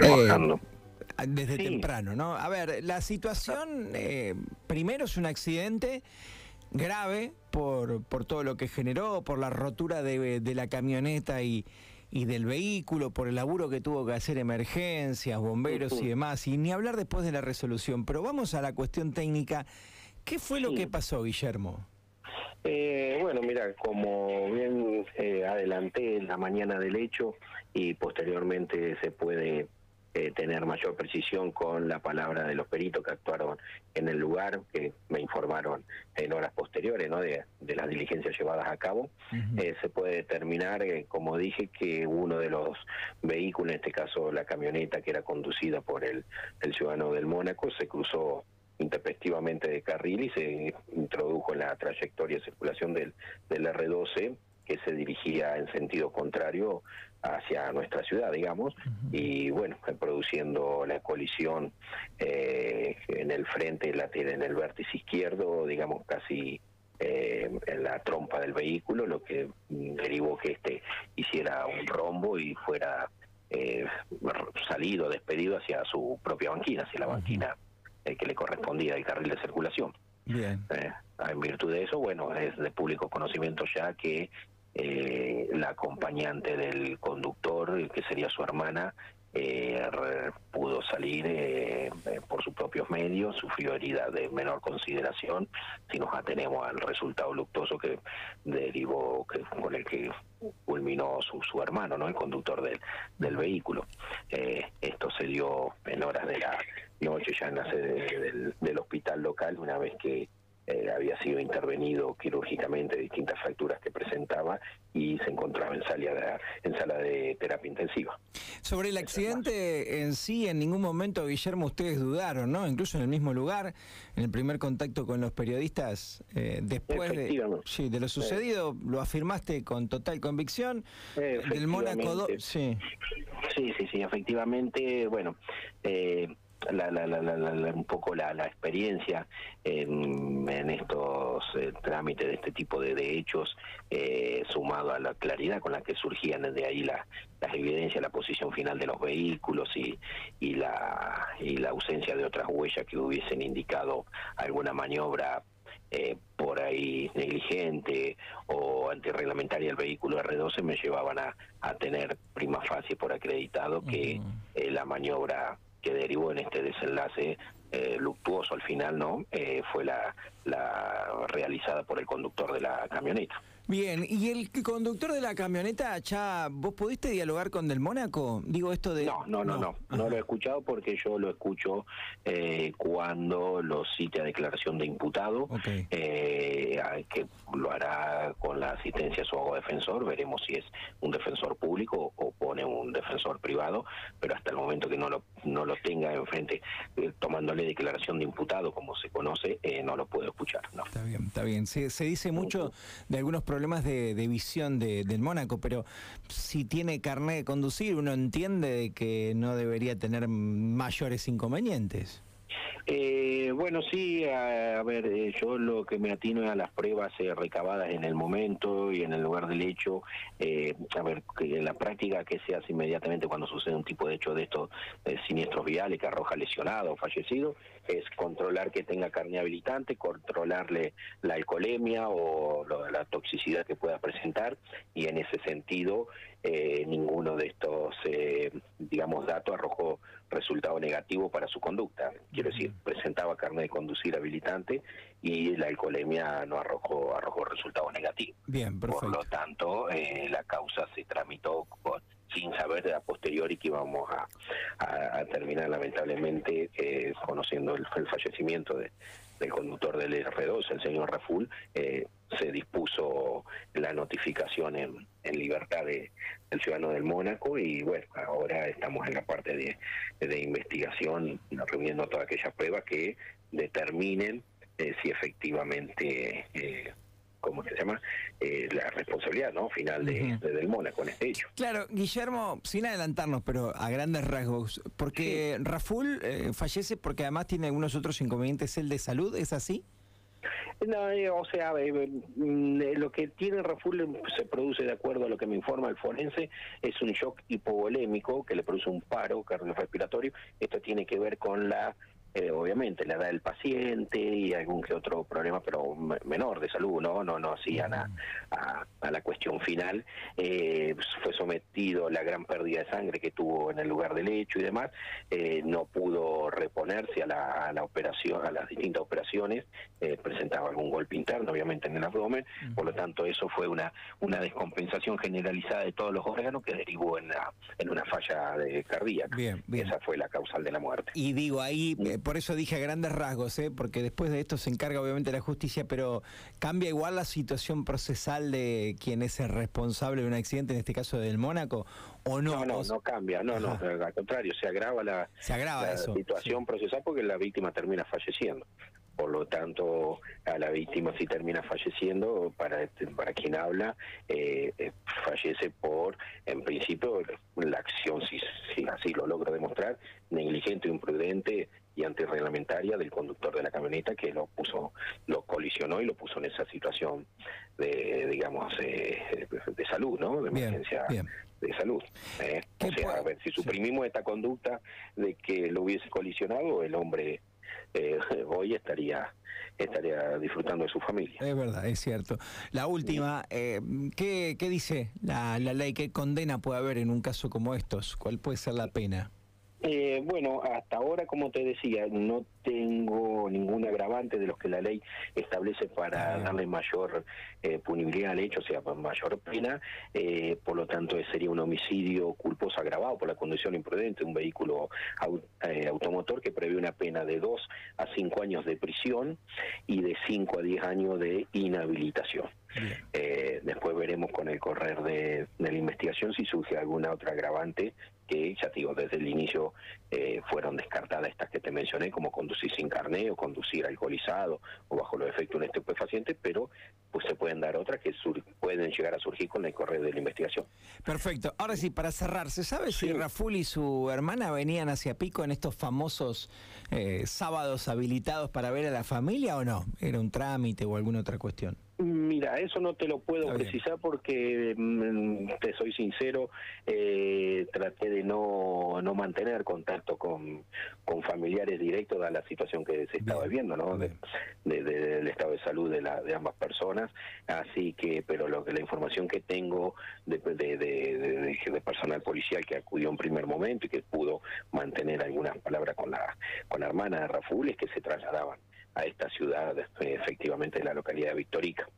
trabajando. desde temprano, ¿no? A ver, la situación, primero es un accidente grave por, por todo lo que generó, por la rotura de, la camioneta y, y del vehículo, por el laburo que tuvo que hacer emergencias, bomberos y demás, y ni hablar después de la resolución. Pero vamos a la cuestión técnica. ¿Qué fue lo que pasó, Guillermo? Eh, bueno, mira, como bien eh, adelanté en la mañana del hecho y posteriormente se puede eh, tener mayor precisión con la palabra de los peritos que actuaron en el lugar, que me informaron en horas posteriores ¿no? de, las diligencias llevadas a cabo. Eh, se puede determinar, eh, como dije, que uno de los vehículos, en este caso la camioneta que era conducida por el, el ciudadano del Mónaco, se cruzó intempestivamente de carril y se introdujo en la trayectoria de circulación del, del R12 que se dirigía en sentido contrario hacia nuestra ciudad, digamos, y bueno, produciendo la colisión eh, en el frente, en el vértice izquierdo, digamos, casi eh, en la trompa del vehículo, lo que derivó que este hiciera un rombo y fuera eh, salido, despedido hacia su propia banquina, hacia la banquina que le correspondía del carril de circulación. Bien. en virtud de eso, bueno, es de público conocimiento ya que eh, la acompañante del conductor, que sería su hermana, eh, pudo salir eh, por sus propios medios, sufrió herida de menor consideración, si nos atenemos al resultado luctuoso que derivó, que, con el que culminó su, su hermano, no el conductor del, del vehículo. Eh, esto se dio en horas de la noche ya en la sede del hospital local, una vez que eh, había sido intervenido quirúrgicamente de distintas fracturas que presentaba y se encontraba en sala de, en sala de terapia intensiva. Sobre el accidente en sí, en ningún momento, Guillermo, ustedes dudaron, ¿no? Incluso en el mismo lugar, en el primer contacto con los periodistas, eh, después de, sí, de lo sucedido, lo afirmaste con total convicción. Del Mónaco sí. sí, sí, sí, efectivamente, bueno. Eh, la, la, la, un poco la, experiencia en, estos eh, trámites de este tipo de, hechos, eh, sumado a la claridad con la que surgían desde ahí las evidencias, la posición final de los vehículos y, y, la, y la ausencia de otras huellas que hubiesen indicado alguna maniobra eh, por ahí negligente o antirreglamentaria del vehículo R12 me llevaban a, a tener prima facie por acreditado que la maniobra que derivó en este desenlace eh, luctuoso al final, ¿no? Eh, fue la, la realizada por el conductor de la camioneta. Bien, ¿y el conductor de la camioneta, ya vos pudiste dialogar con Del Mónaco? Digo esto de... No, no, no, no, no, lo he escuchado porque yo lo escucho eh, cuando lo cite a declaración de imputado, eh, que lo hará con la asistencia de su abogado defensor, veremos si es un defensor público o pone un defensor privado, pero hasta el momento que no lo, no lo tenga enfrente, eh, tomándole declaración de imputado, como se conoce, no lo puedo escuchar. No. Está bien, está bien. Se, se dice mucho de algunos problemas problemas de, visión del Mónaco, pero si tiene carnet de conducir, uno entiende de que no debería tener mayores inconvenientes. Eh, bueno, sí, a, ver, eh, yo lo que me atino es a las pruebas eh, recabadas en el momento y en el lugar del hecho. Eh, a ver, que en la práctica, que se hace inmediatamente cuando sucede un tipo de hecho de estos siniestros viales que arroja lesionado o fallecido? Es controlar que tenga carne habilitante, controlarle la alcoholemia o la toxicidad que pueda presentar y en ese sentido ninguno de estos, digamos, datos arrojó resultado negativo para su conducta. Quiero decir, presentaba carne de conducir habilitante y la alcoholemia no arrojó arrojó resultado negativo. Bien, Por lo tanto, eh, la causa se tramitó sin saber de a posteriori que íbamos a, terminar lamentablemente eh, conociendo el, fallecimiento del conductor del R2, el señor Raful, eh, se dispuso la notificación en, en libertad de, del ciudadano del Mónaco y bueno, ahora estamos en la parte de, de investigación reuniendo todas aquellas pruebas que determinen eh, si efectivamente, eh, ¿cómo se llama? Eh, la responsabilidad no final de, del Mónaco en este hecho. Claro, Guillermo, sin adelantarnos, pero a grandes rasgos, porque Raful eh, fallece porque además tiene algunos otros inconvenientes, el de salud, ¿es así? No, eh, o sea, mm, lo que tiene Raful se produce de acuerdo a lo que me informa el forense, es un shock hipovolémico que le produce un paro cardiorrespiratorio. Esto tiene que ver con la eh, obviamente la edad del paciente y algún que otro problema, pero menor de salud, ¿no? No, no hacían a, a, la cuestión final. Eh, fue sometido a la gran pérdida de sangre que tuvo en el lugar del hecho y demás. Eh, no pudo reponerse a la, a la, operación, a las distintas operaciones. presentaba algún golpe interno, obviamente, en el abdomen. Por lo tanto, eso fue una, una descompensación generalizada de todos los órganos que derivó en, en una falla de cardíaca. Bien, bien. Esa fue la causal de la muerte. Y digo, ahí por eso dije a grandes rasgos, ¿eh? porque después de esto se encarga obviamente la justicia, pero cambia igual la situación procesal de quien es el responsable de un accidente, en este caso del Mónaco, o no. No, no, no cambia, no, no, al contrario, se agrava la, se agrava situación procesal porque la víctima termina falleciendo por lo tanto a la víctima si termina falleciendo para para quien habla eh, eh, fallece por en principio la acción si, si así lo logro demostrar negligente imprudente y antirreglamentaria del conductor de la camioneta que lo puso, lo colisionó y lo puso en esa situación de, digamos, eh, de salud, ¿no? De emergencia de salud. ¿eh? O sea, a ver, si suprimimos esta conducta de que lo hubiese colisionado, el hombre eh, hoy estaría estaría disfrutando de su familia. Es verdad, es cierto. La última, eh, ¿qué, ¿qué, dice la, la ley? ¿Qué condena puede haber en un caso como estos? ¿Cuál puede ser la pena? Eh, bueno, hasta ahora, como te decía, no tengo ningún agravante de los que la ley establece para darle mayor eh, punibilidad al hecho, o sea, mayor pena. Eh, por lo tanto, sería un homicidio culposo agravado por la condición imprudente de un vehículo eh, automotor que prevé una pena de 2 a 5 años de prisión y de 5 a 10 años de inhabilitación. después veremos con el correr de, de la investigación si surge alguna otra agravante que, ya digo, desde el inicio eh, fueron descartadas estas que te mencioné, como conducir sin carné o conducir alcoholizado o bajo los efectos de un estupefaciente, pero pues se pueden dar otras que pueden llegar a surgir con el correo de la investigación. Perfecto. Ahora sí, para cerrar, ¿se sabe si Raful y su hermana venían hacia Pico en estos famosos eh, sábados habilitados para ver a la familia o no? ¿Era un trámite o alguna otra cuestión? Mira, eso no te lo puedo precisar porque, mm, te soy sincero, eh, traté de no, no mantener contacto con, con familiares directos de la situación que se estaba viendo, ¿no? De, del estado de salud de, la, de ambas personas. Así que, pero lo que la información que tengo de, de, de, personal policial que acudió en primer momento y que pudo mantener algunas palabras con la, con la hermana de Raful es que se trasladaban a esta ciudad, efectivamente, la localidad de Victorica.